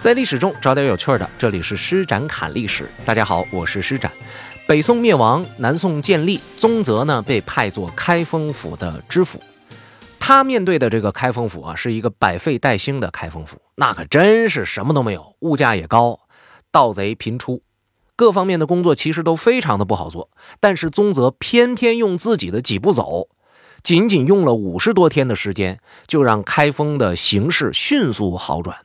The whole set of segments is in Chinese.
在历史中找点有趣的，这里是施展侃历史。大家好，我是施展。北宋灭亡，南宋建立，宗泽呢被派做开封府的知府。他面对的这个开封府啊，是一个百废待兴的开封府，那可真是什么都没有，物价也高，盗贼频出，各方面的工作其实都非常的不好做。但是宗泽偏偏用自己的几步走，仅仅用了五十多天的时间，就让开封的形势迅速好转。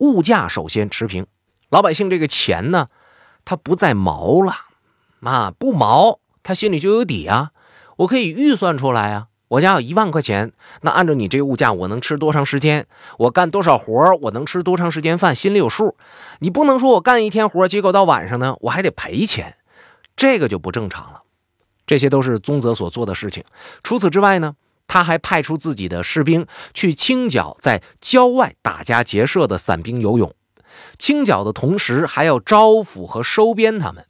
物价首先持平，老百姓这个钱呢，他不再毛了，啊，不毛，他心里就有底啊，我可以预算出来啊，我家有一万块钱，那按照你这个物价，我能吃多长时间？我干多少活我能吃多长时间饭？心里有数。你不能说我干一天活结果到晚上呢，我还得赔钱，这个就不正常了。这些都是宗泽所做的事情。除此之外呢？他还派出自己的士兵去清剿在郊外打家劫舍的散兵游勇，清剿的同时还要招抚和收编他们。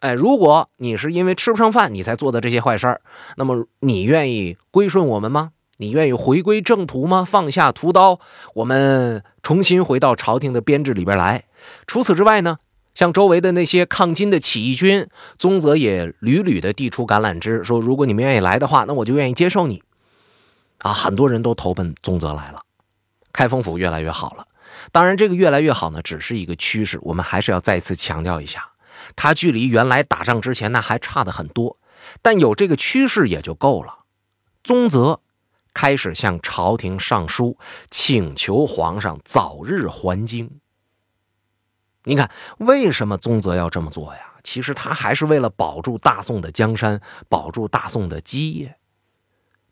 哎，如果你是因为吃不上饭你才做的这些坏事儿，那么你愿意归顺我们吗？你愿意回归正途吗？放下屠刀，我们重新回到朝廷的编制里边来。除此之外呢，像周围的那些抗金的起义军，宗泽也屡屡的递出橄榄枝，说如果你们愿意来的话，那我就愿意接受你。啊，很多人都投奔宗泽来了，开封府越来越好了。当然，这个越来越好呢，只是一个趋势。我们还是要再次强调一下，它距离原来打仗之前那还差的很多。但有这个趋势也就够了。宗泽开始向朝廷上书，请求皇上早日还京。你看，为什么宗泽要这么做呀？其实他还是为了保住大宋的江山，保住大宋的基业。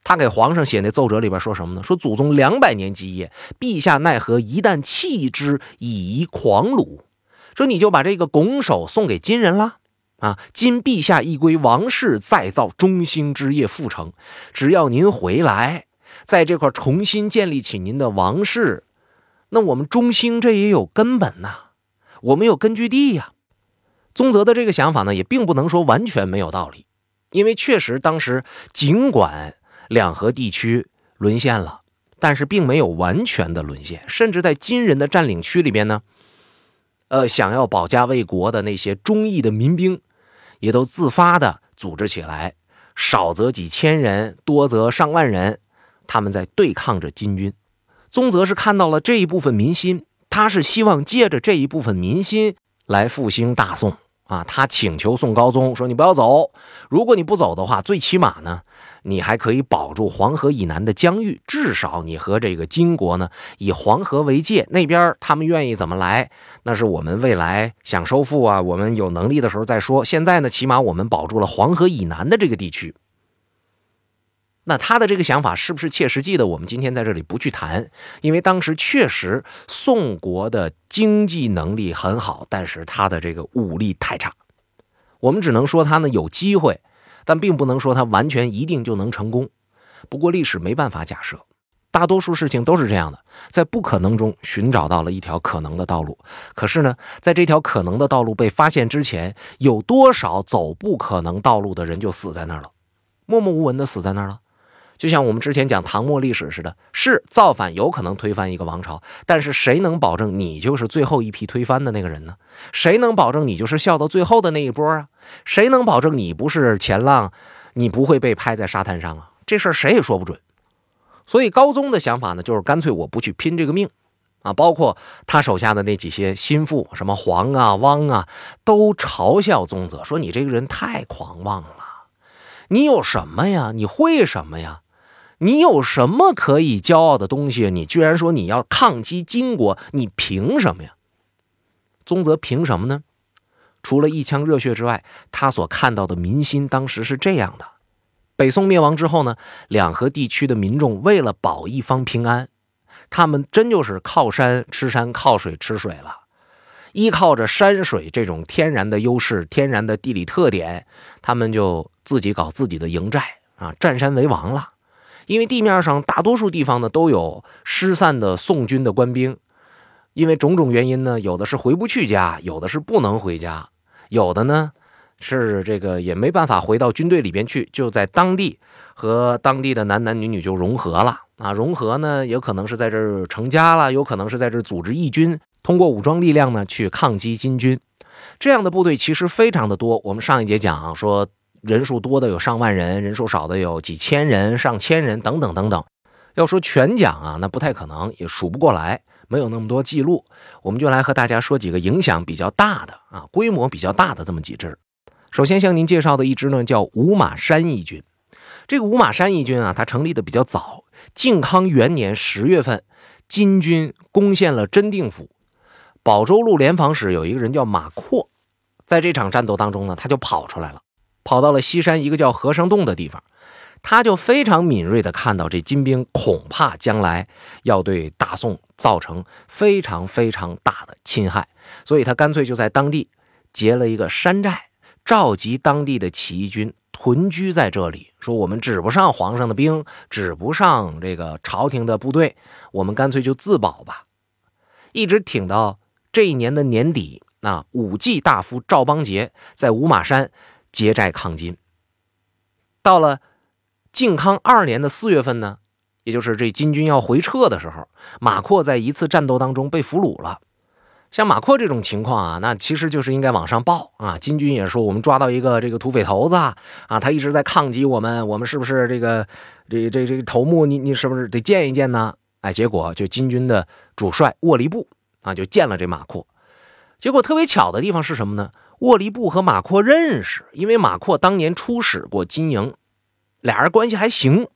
他给皇上写那奏折里边说什么呢？说祖宗两百年基业，陛下奈何一旦弃之以狂虏？说你就把这个拱手送给金人了啊！今陛下一归王室，再造中兴之业复成。只要您回来，在这块重新建立起您的王室，那我们中兴这也有根本呐，我们有根据地呀。宗泽的这个想法呢，也并不能说完全没有道理，因为确实当时尽管。两河地区沦陷了，但是并没有完全的沦陷，甚至在金人的占领区里边呢，呃，想要保家卫国的那些忠义的民兵，也都自发的组织起来，少则几千人，多则上万人，他们在对抗着金军。宗泽是看到了这一部分民心，他是希望借着这一部分民心来复兴大宋。啊，他请求宋高宗说：“你不要走，如果你不走的话，最起码呢，你还可以保住黄河以南的疆域，至少你和这个金国呢以黄河为界，那边他们愿意怎么来，那是我们未来想收复啊，我们有能力的时候再说。现在呢，起码我们保住了黄河以南的这个地区。”那他的这个想法是不是切实际的？我们今天在这里不去谈，因为当时确实宋国的经济能力很好，但是他的这个武力太差。我们只能说他呢有机会，但并不能说他完全一定就能成功。不过历史没办法假设，大多数事情都是这样的，在不可能中寻找到了一条可能的道路。可是呢，在这条可能的道路被发现之前，有多少走不可能道路的人就死在那儿了，默默无闻的死在那儿了。就像我们之前讲唐末历史似的，是造反有可能推翻一个王朝，但是谁能保证你就是最后一批推翻的那个人呢？谁能保证你就是笑到最后的那一波啊？谁能保证你不是前浪，你不会被拍在沙滩上啊？这事儿谁也说不准。所以高宗的想法呢，就是干脆我不去拼这个命啊！包括他手下的那几些心腹，什么黄啊、汪啊，都嘲笑宗泽，说你这个人太狂妄了，你有什么呀？你会什么呀？你有什么可以骄傲的东西？你居然说你要抗击金国，你凭什么呀？宗泽凭什么呢？除了一腔热血之外，他所看到的民心当时是这样的：北宋灭亡之后呢，两河地区的民众为了保一方平安，他们真就是靠山吃山，靠水吃水了，依靠着山水这种天然的优势、天然的地理特点，他们就自己搞自己的营寨啊，占山为王了。因为地面上大多数地方呢都有失散的宋军的官兵，因为种种原因呢，有的是回不去家，有的是不能回家，有的呢是这个也没办法回到军队里边去，就在当地和当地的男男女女就融合了啊。融合呢，有可能是在这儿成家了，有可能是在这儿组织义军。通过武装力量呢去抗击金军。这样的部队其实非常的多。我们上一节讲说，人数多的有上万人，人数少的有几千人、上千人等等等等。要说全讲啊，那不太可能，也数不过来，没有那么多记录。我们就来和大家说几个影响比较大的啊，规模比较大的这么几支。首先向您介绍的一支呢，叫五马山义军。这个五马山义军啊，它成立的比较早。靖康元年十月份，金军攻陷了真定府。保州路联防使有一个人叫马扩，在这场战斗当中呢，他就跑出来了，跑到了西山一个叫和尚洞的地方，他就非常敏锐地看到这金兵恐怕将来要对大宋造成非常非常大的侵害，所以他干脆就在当地结了一个山寨，召集当地的起义军屯居在这里，说我们指不上皇上的兵，指不上这个朝廷的部队，我们干脆就自保吧，一直挺到。这一年的年底，啊，武继大夫赵邦杰在五马山结寨抗金。到了靖康二年的四月份呢，也就是这金军要回撤的时候，马扩在一次战斗当中被俘虏了。像马扩这种情况啊，那其实就是应该往上报啊。金军也说我们抓到一个这个土匪头子啊，他一直在抗击我们，我们是不是这个这这这个头目？你你是不是得见一见呢？哎，结果就金军的主帅沃利布。啊，就见了这马阔，结果特别巧的地方是什么呢？沃利布和马阔认识，因为马阔当年出使过金营，俩人关系还行，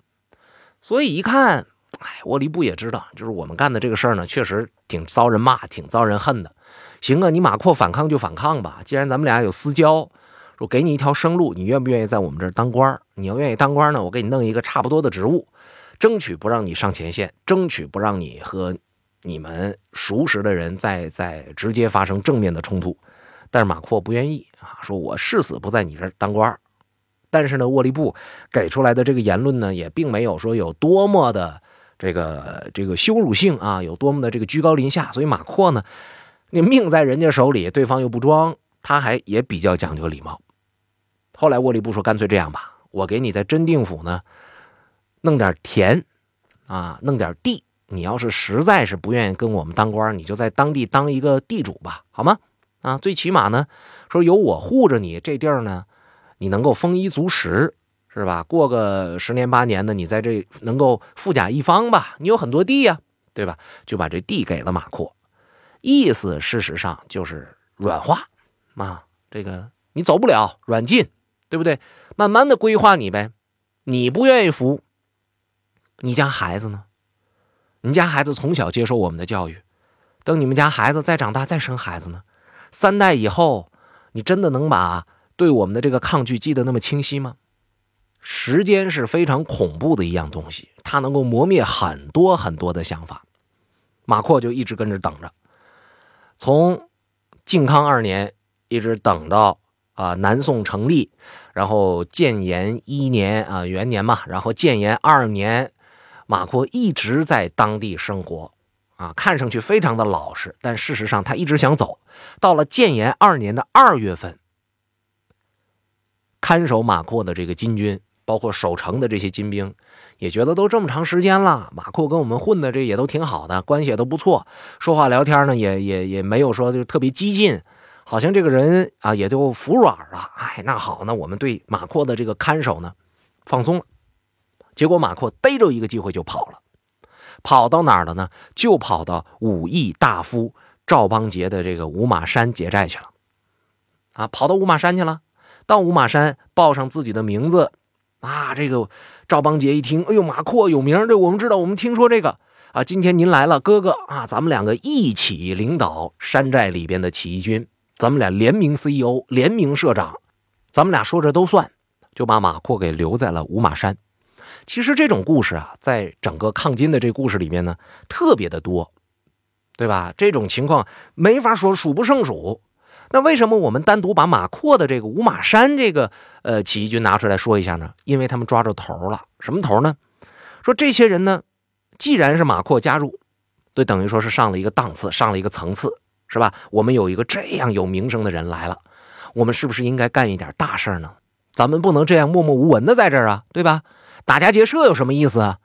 所以一看，哎，沃利布也知道，就是我们干的这个事儿呢，确实挺遭人骂，挺遭人恨的。行啊，你马阔反抗就反抗吧，既然咱们俩有私交，我给你一条生路，你愿不愿意在我们这儿当官？你要愿意当官呢，我给你弄一个差不多的职务，争取不让你上前线，争取不让你和。你们熟识的人在在直接发生正面的冲突，但是马阔不愿意啊，说我誓死不在你这儿当官但是呢，沃利布给出来的这个言论呢，也并没有说有多么的这个这个羞辱性啊，有多么的这个居高临下。所以马阔呢，你命在人家手里，对方又不装，他还也比较讲究礼貌。后来沃利布说：“干脆这样吧，我给你在真定府呢弄点田啊，弄点地。”你要是实在是不愿意跟我们当官，你就在当地当一个地主吧，好吗？啊，最起码呢，说有我护着你，这地儿呢，你能够丰衣足食，是吧？过个十年八年的，你在这能够富甲一方吧？你有很多地呀，对吧？就把这地给了马阔，意思事实上就是软化啊，这个你走不了，软禁，对不对？慢慢的规划你呗，你不愿意服，你家孩子呢？你家孩子从小接受我们的教育，等你们家孩子再长大再生孩子呢？三代以后，你真的能把对我们的这个抗拒记得那么清晰吗？时间是非常恐怖的一样东西，它能够磨灭很多很多的想法。马阔就一直跟着等着，从靖康二年一直等到啊南宋成立，然后建炎一年啊元年嘛，然后建炎二年。马阔一直在当地生活，啊，看上去非常的老实，但事实上他一直想走。到了建炎二年的二月份，看守马阔的这个金军，包括守城的这些金兵，也觉得都这么长时间了，马阔跟我们混的这也都挺好的，关系也都不错，说话聊天呢也也也没有说就特别激进，好像这个人啊也就服软了。哎，那好，那我们对马阔的这个看守呢，放松了。结果马阔逮着一个机会就跑了，跑到哪儿了呢？就跑到武义大夫赵邦杰的这个五马山结寨去了。啊，跑到五马山去了。到五马山报上自己的名字。啊，这个赵邦杰一听，哎呦，马阔有名，这我们知道，我们听说这个啊。今天您来了，哥哥啊，咱们两个一起领导山寨里边的起义军，咱们俩联名 CEO，联名社长，咱们俩说这都算，就把马阔给留在了五马山。其实这种故事啊，在整个抗金的这故事里面呢，特别的多，对吧？这种情况没法说数不胜数。那为什么我们单独把马阔的这个五马山这个呃起义军拿出来说一下呢？因为他们抓着头了。什么头呢？说这些人呢，既然是马阔加入，就等于说是上了一个档次，上了一个层次，是吧？我们有一个这样有名声的人来了，我们是不是应该干一点大事呢？咱们不能这样默默无闻的在这儿啊，对吧？打家劫舍有什么意思啊？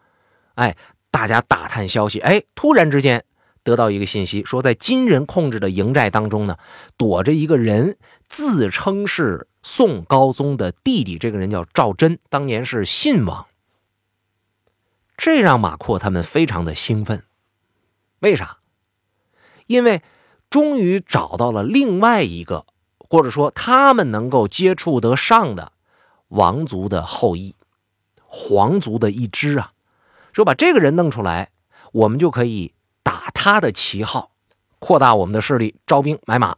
哎，大家打探消息，哎，突然之间得到一个信息，说在金人控制的营寨当中呢，躲着一个人，自称是宋高宗的弟弟。这个人叫赵祯，当年是信王。这让马阔他们非常的兴奋。为啥？因为终于找到了另外一个，或者说他们能够接触得上的王族的后裔，皇族的一支啊。说把这个人弄出来，我们就可以打他的旗号，扩大我们的势力，招兵买马，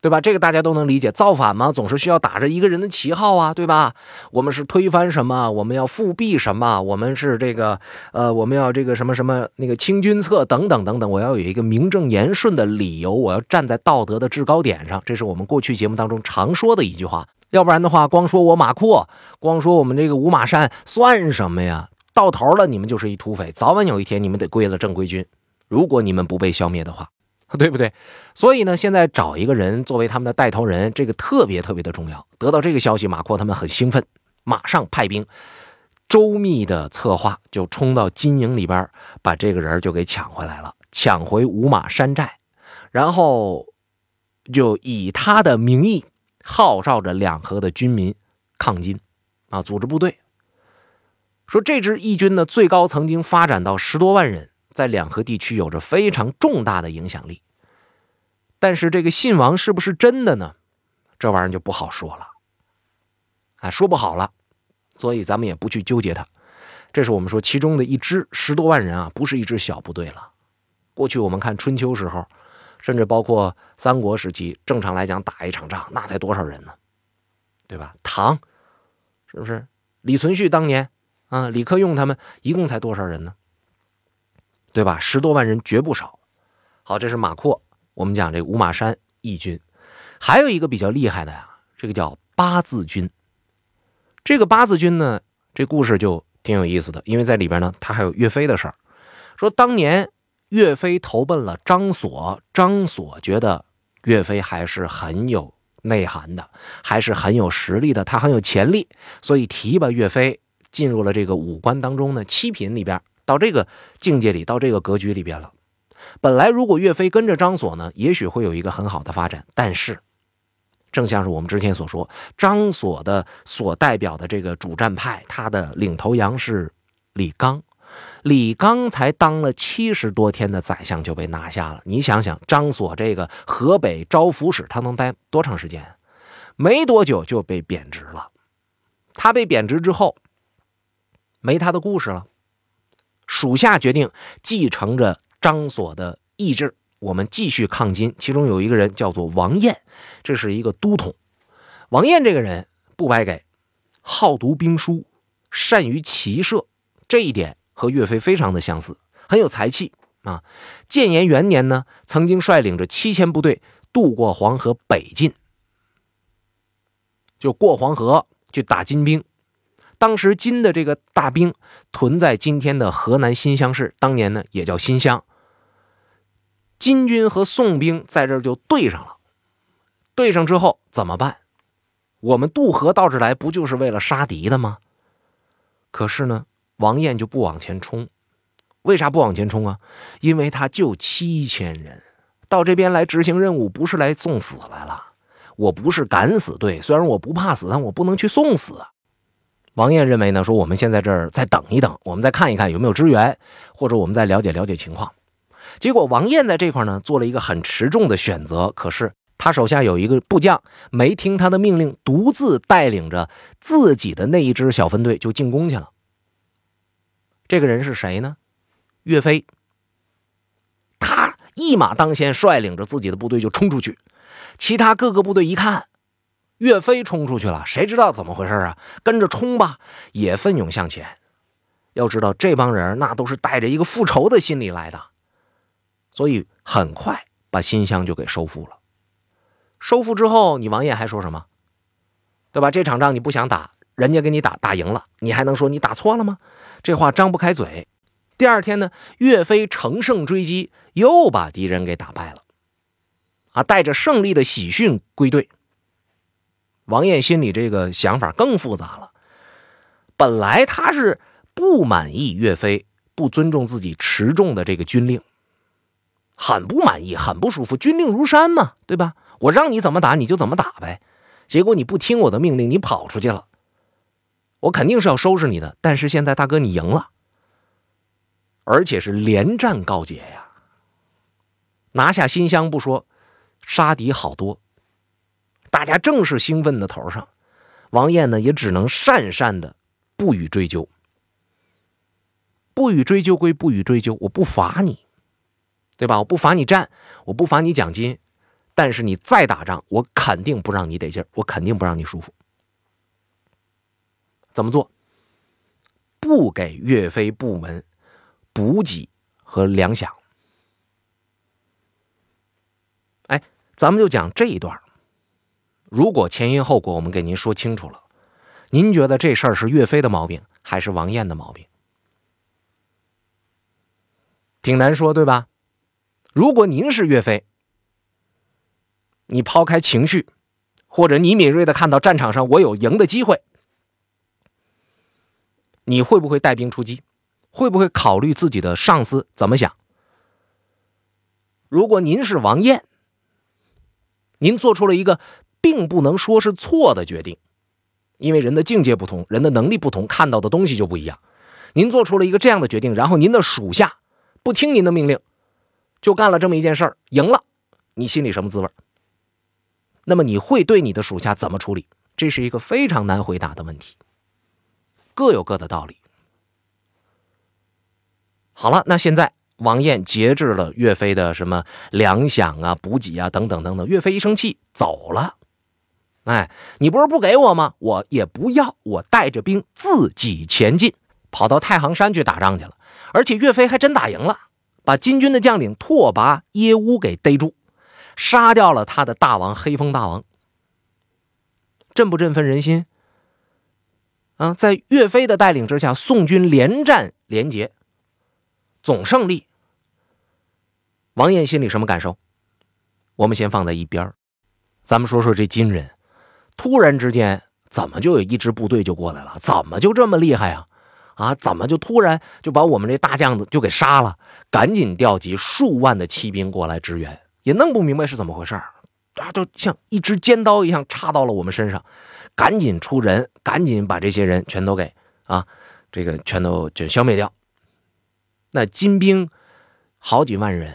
对吧？这个大家都能理解。造反嘛，总是需要打着一个人的旗号啊，对吧？我们是推翻什么？我们要复辟什么？我们是这个呃，我们要这个什么什么那个清君侧等等等等。我要有一个名正言顺的理由，我要站在道德的制高点上。这是我们过去节目当中常说的一句话。要不然的话，光说我马阔，光说我们这个五马山，算什么呀？到头了，你们就是一土匪，早晚有一天你们得归了正规军。如果你们不被消灭的话，对不对？所以呢，现在找一个人作为他们的带头人，这个特别特别的重要。得到这个消息，马阔他们很兴奋，马上派兵，周密的策划，就冲到金营里边，把这个人就给抢回来了，抢回五马山寨，然后就以他的名义号召着两河的军民抗金，啊，组织部队。说这支义军呢，最高曾经发展到十多万人，在两河地区有着非常重大的影响力。但是这个信王是不是真的呢？这玩意儿就不好说了，啊，说不好了。所以咱们也不去纠结它。这是我们说其中的一支十多万人啊，不是一支小部队了。过去我们看春秋时候，甚至包括三国时期，正常来讲打一场仗，那才多少人呢？对吧？唐，是不是？李存勖当年。啊，李克用他们一共才多少人呢？对吧？十多万人绝不少。好，这是马扩。我们讲这五马山义军，还有一个比较厉害的呀，这个叫八字军。这个八字军呢，这故事就挺有意思的，因为在里边呢，他还有岳飞的事儿。说当年岳飞投奔了张所，张所觉得岳飞还是很有内涵的，还是很有实力的，他很有潜力，所以提拔岳飞。进入了这个五官当中呢，七品里边，到这个境界里，到这个格局里边了。本来如果岳飞跟着张所呢，也许会有一个很好的发展。但是，正像是我们之前所说，张所的所代表的这个主战派，他的领头羊是李纲。李刚才当了七十多天的宰相就被拿下了。你想想，张所这个河北招抚使，他能待多长时间？没多久就被贬职了。他被贬职之后。没他的故事了，属下决定继承着张所的意志，我们继续抗金。其中有一个人叫做王彦，这是一个都统。王彦这个人不白给，好读兵书，善于骑射，这一点和岳飞非常的相似，很有才气啊。建炎元年呢，曾经率领着七千部队渡过黄河北进，就过黄河去打金兵。当时金的这个大兵屯在今天的河南新乡市，当年呢也叫新乡。金军和宋兵在这就对上了，对上之后怎么办？我们渡河到这来不就是为了杀敌的吗？可是呢，王燕就不往前冲，为啥不往前冲啊？因为他就七千人到这边来执行任务，不是来送死来了。我不是敢死队，虽然我不怕死，但我不能去送死。王燕认为呢，说我们先在这儿再等一等，我们再看一看有没有支援，或者我们再了解了解情况。结果王燕在这块呢做了一个很持重的选择，可是他手下有一个部将没听他的命令，独自带领着自己的那一支小分队就进攻去了。这个人是谁呢？岳飞。他一马当先，率领着自己的部队就冲出去，其他各个部队一看。岳飞冲出去了，谁知道怎么回事啊？跟着冲吧，也奋勇向前。要知道，这帮人那都是带着一个复仇的心理来的，所以很快把新乡就给收复了。收复之后，你王爷还说什么？对吧？这场仗你不想打，人家给你打打赢了，你还能说你打错了吗？这话张不开嘴。第二天呢，岳飞乘胜追击，又把敌人给打败了，啊，带着胜利的喜讯归队。王彦心里这个想法更复杂了。本来他是不满意岳飞不尊重自己持重的这个军令，很不满意，很不舒服。军令如山嘛，对吧？我让你怎么打你就怎么打呗。结果你不听我的命令，你跑出去了，我肯定是要收拾你的。但是现在大哥你赢了，而且是连战告捷呀，拿下新乡不说，杀敌好多。大家正是兴奋的头上，王燕呢也只能讪讪的不予追究。不予追究归不予追究，我不罚你，对吧？我不罚你战，我不罚你奖金。但是你再打仗，我肯定不让你得劲儿，我肯定不让你舒服。怎么做？不给岳飞部门补给和粮饷。哎，咱们就讲这一段。如果前因后果我们给您说清楚了，您觉得这事儿是岳飞的毛病还是王燕的毛病？挺难说，对吧？如果您是岳飞。你抛开情绪，或者你敏锐的看到战场上我有赢的机会，你会不会带兵出击？会不会考虑自己的上司怎么想？如果您是王燕，您做出了一个并不能说是错的决定，因为人的境界不同，人的能力不同，看到的东西就不一样。您做出了一个这样的决定，然后您的属下不听您的命令，就干了这么一件事儿，赢了，你心里什么滋味？那么你会对你的属下怎么处理？这是一个非常难回答的问题，各有各的道理。好了，那现在王燕节制了岳飞的什么粮饷啊、补给啊等等等等。岳飞一生气走了，哎，你不是不给我吗？我也不要，我带着兵自己前进，跑到太行山去打仗去了。而且岳飞还真打赢了，把金军的将领拓跋耶乌给逮住。杀掉了他的大王黑风大王，振不振奋人心？啊，在岳飞的带领之下，宋军连战连捷，总胜利。王燕心里什么感受？我们先放在一边咱们说说这金人，突然之间怎么就有一支部队就过来了？怎么就这么厉害啊？啊，怎么就突然就把我们这大将子就给杀了？赶紧调集数万的骑兵过来支援。也弄不明白是怎么回事啊，就像一支尖刀一样插到了我们身上，赶紧出人，赶紧把这些人全都给啊，这个全都就消灭掉。那金兵好几万人，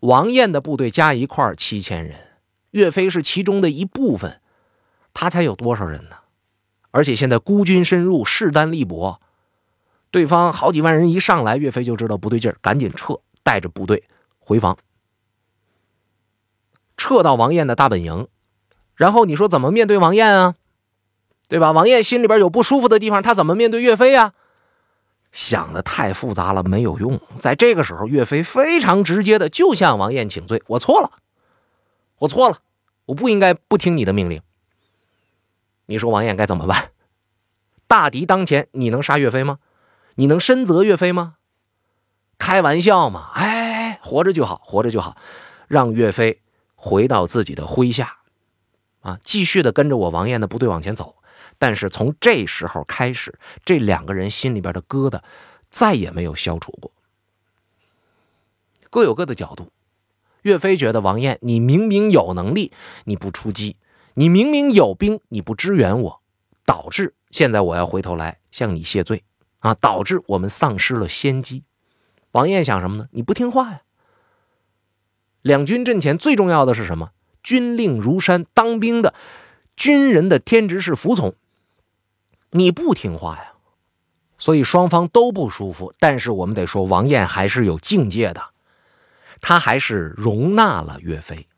王燕的部队加一块七千人，岳飞是其中的一部分，他才有多少人呢？而且现在孤军深入，势单力薄，对方好几万人一上来，岳飞就知道不对劲儿，赶紧撤，带着部队回防。撤到王燕的大本营，然后你说怎么面对王燕啊？对吧？王燕心里边有不舒服的地方，他怎么面对岳飞啊？想的太复杂了，没有用。在这个时候，岳飞非常直接的就向王燕请罪：“我错了，我错了，我不应该不听你的命令。”你说王燕该怎么办？大敌当前，你能杀岳飞吗？你能深责岳飞吗？开玩笑嘛！哎，活着就好，活着就好，让岳飞。回到自己的麾下，啊，继续的跟着我王燕的部队往前走。但是从这时候开始，这两个人心里边的疙瘩再也没有消除过。各有各的角度。岳飞觉得王燕，你明明有能力，你不出击；你明明有兵，你不支援我，导致现在我要回头来向你谢罪啊！导致我们丧失了先机。王燕想什么呢？你不听话呀！两军阵前最重要的是什么？军令如山，当兵的军人的天职是服从。你不听话呀，所以双方都不舒服。但是我们得说，王燕还是有境界的，他还是容纳了岳飞，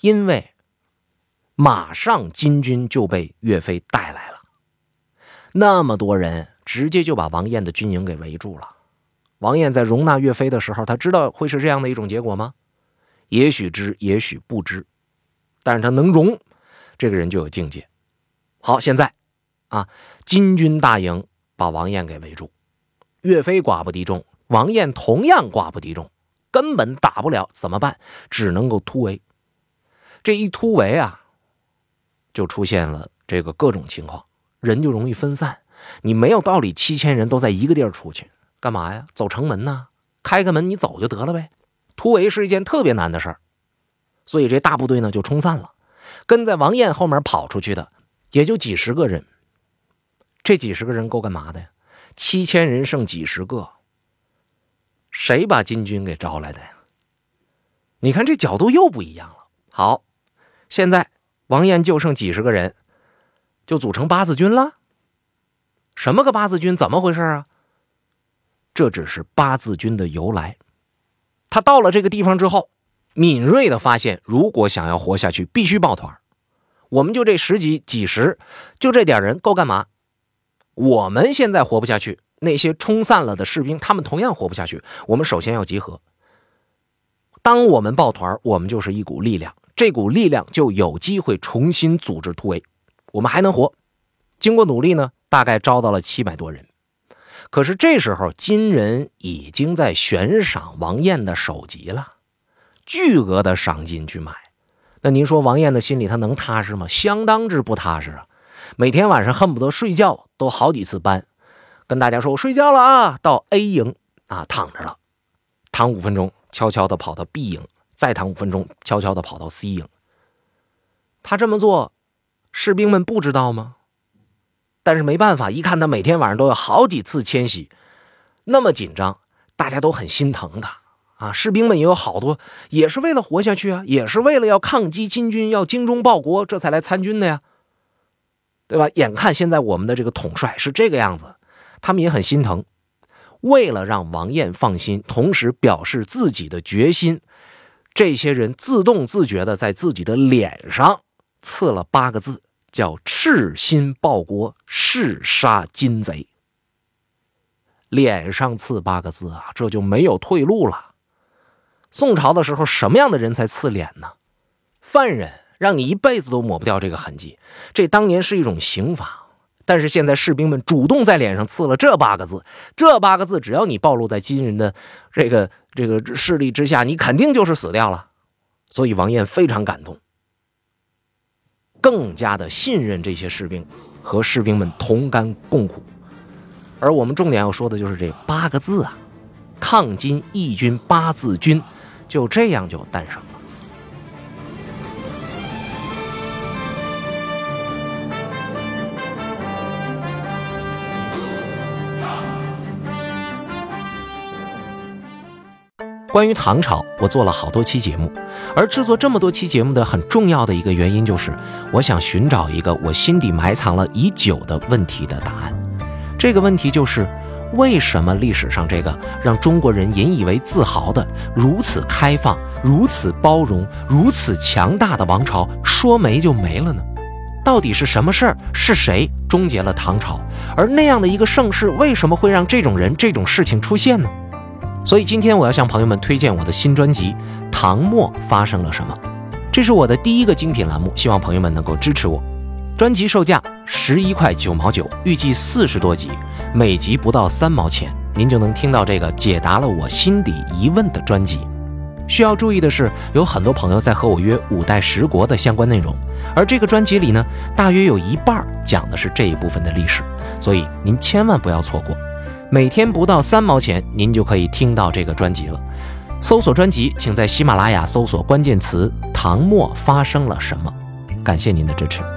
因为马上金军就被岳飞带来了，那么多人直接就把王燕的军营给围住了。王燕在容纳岳飞的时候，他知道会是这样的一种结果吗？也许知，也许不知，但是他能容，这个人就有境界。好，现在啊，金军大营把王燕给围住，岳飞寡不敌众，王燕同样寡不敌众，根本打不了，怎么办？只能够突围。这一突围啊，就出现了这个各种情况，人就容易分散。你没有道理，七千人都在一个地儿出去干嘛呀？走城门呐，开个门你走就得了呗。突围是一件特别难的事儿，所以这大部队呢就冲散了。跟在王彦后面跑出去的也就几十个人。这几十个人够干嘛的呀？七千人剩几十个，谁把金军给招来的呀？你看这角度又不一样了。好，现在王彦就剩几十个人，就组成八字军了。什么个八字军？怎么回事啊？这只是八字军的由来。他到了这个地方之后，敏锐的发现，如果想要活下去，必须抱团。我们就这十几、几十，就这点人够干嘛？我们现在活不下去，那些冲散了的士兵，他们同样活不下去。我们首先要集合。当我们抱团，我们就是一股力量，这股力量就有机会重新组织突围，我们还能活。经过努力呢，大概招到了七百多人。可是这时候，金人已经在悬赏王彦的首级了，巨额的赏金去买。那您说王彦的心里他能踏实吗？相当之不踏实啊！每天晚上恨不得睡觉都好几次搬，跟大家说：“我睡觉了啊！”到 A 营啊躺着了，躺五分钟，悄悄的跑到 B 营，再躺五分钟，悄悄的跑到 C 营。他这么做，士兵们不知道吗？但是没办法，一看他每天晚上都有好几次迁徙，那么紧张，大家都很心疼他啊。士兵们也有好多，也是为了活下去啊，也是为了要抗击金军，要精忠报国，这才来参军的呀，对吧？眼看现在我们的这个统帅是这个样子，他们也很心疼。为了让王彦放心，同时表示自己的决心，这些人自动自觉的在自己的脸上刺了八个字。叫赤心报国，誓杀金贼。脸上刺八个字啊，这就没有退路了。宋朝的时候，什么样的人才刺脸呢？犯人，让你一辈子都抹不掉这个痕迹。这当年是一种刑罚，但是现在士兵们主动在脸上刺了这八个字。这八个字，只要你暴露在金人的这个这个势力之下，你肯定就是死掉了。所以王彦非常感动。更加的信任这些士兵，和士兵们同甘共苦。而我们重点要说的就是这八个字啊，抗金义军八字军，就这样就诞生关于唐朝，我做了好多期节目，而制作这么多期节目的很重要的一个原因，就是我想寻找一个我心底埋藏了已久的问题的答案。这个问题就是，为什么历史上这个让中国人引以为自豪的如此开放、如此包容、如此强大的王朝，说没就没了呢？到底是什么事儿？是谁终结了唐朝？而那样的一个盛世，为什么会让这种人、这种事情出现呢？所以今天我要向朋友们推荐我的新专辑《唐末发生了什么》，这是我的第一个精品栏目，希望朋友们能够支持我。专辑售价十一块九毛九，预计四十多集，每集不到三毛钱，您就能听到这个解答了我心底疑问的专辑。需要注意的是，有很多朋友在和我约五代十国的相关内容，而这个专辑里呢，大约有一半讲的是这一部分的历史，所以您千万不要错过。每天不到三毛钱，您就可以听到这个专辑了。搜索专辑，请在喜马拉雅搜索关键词“唐末发生了什么”。感谢您的支持。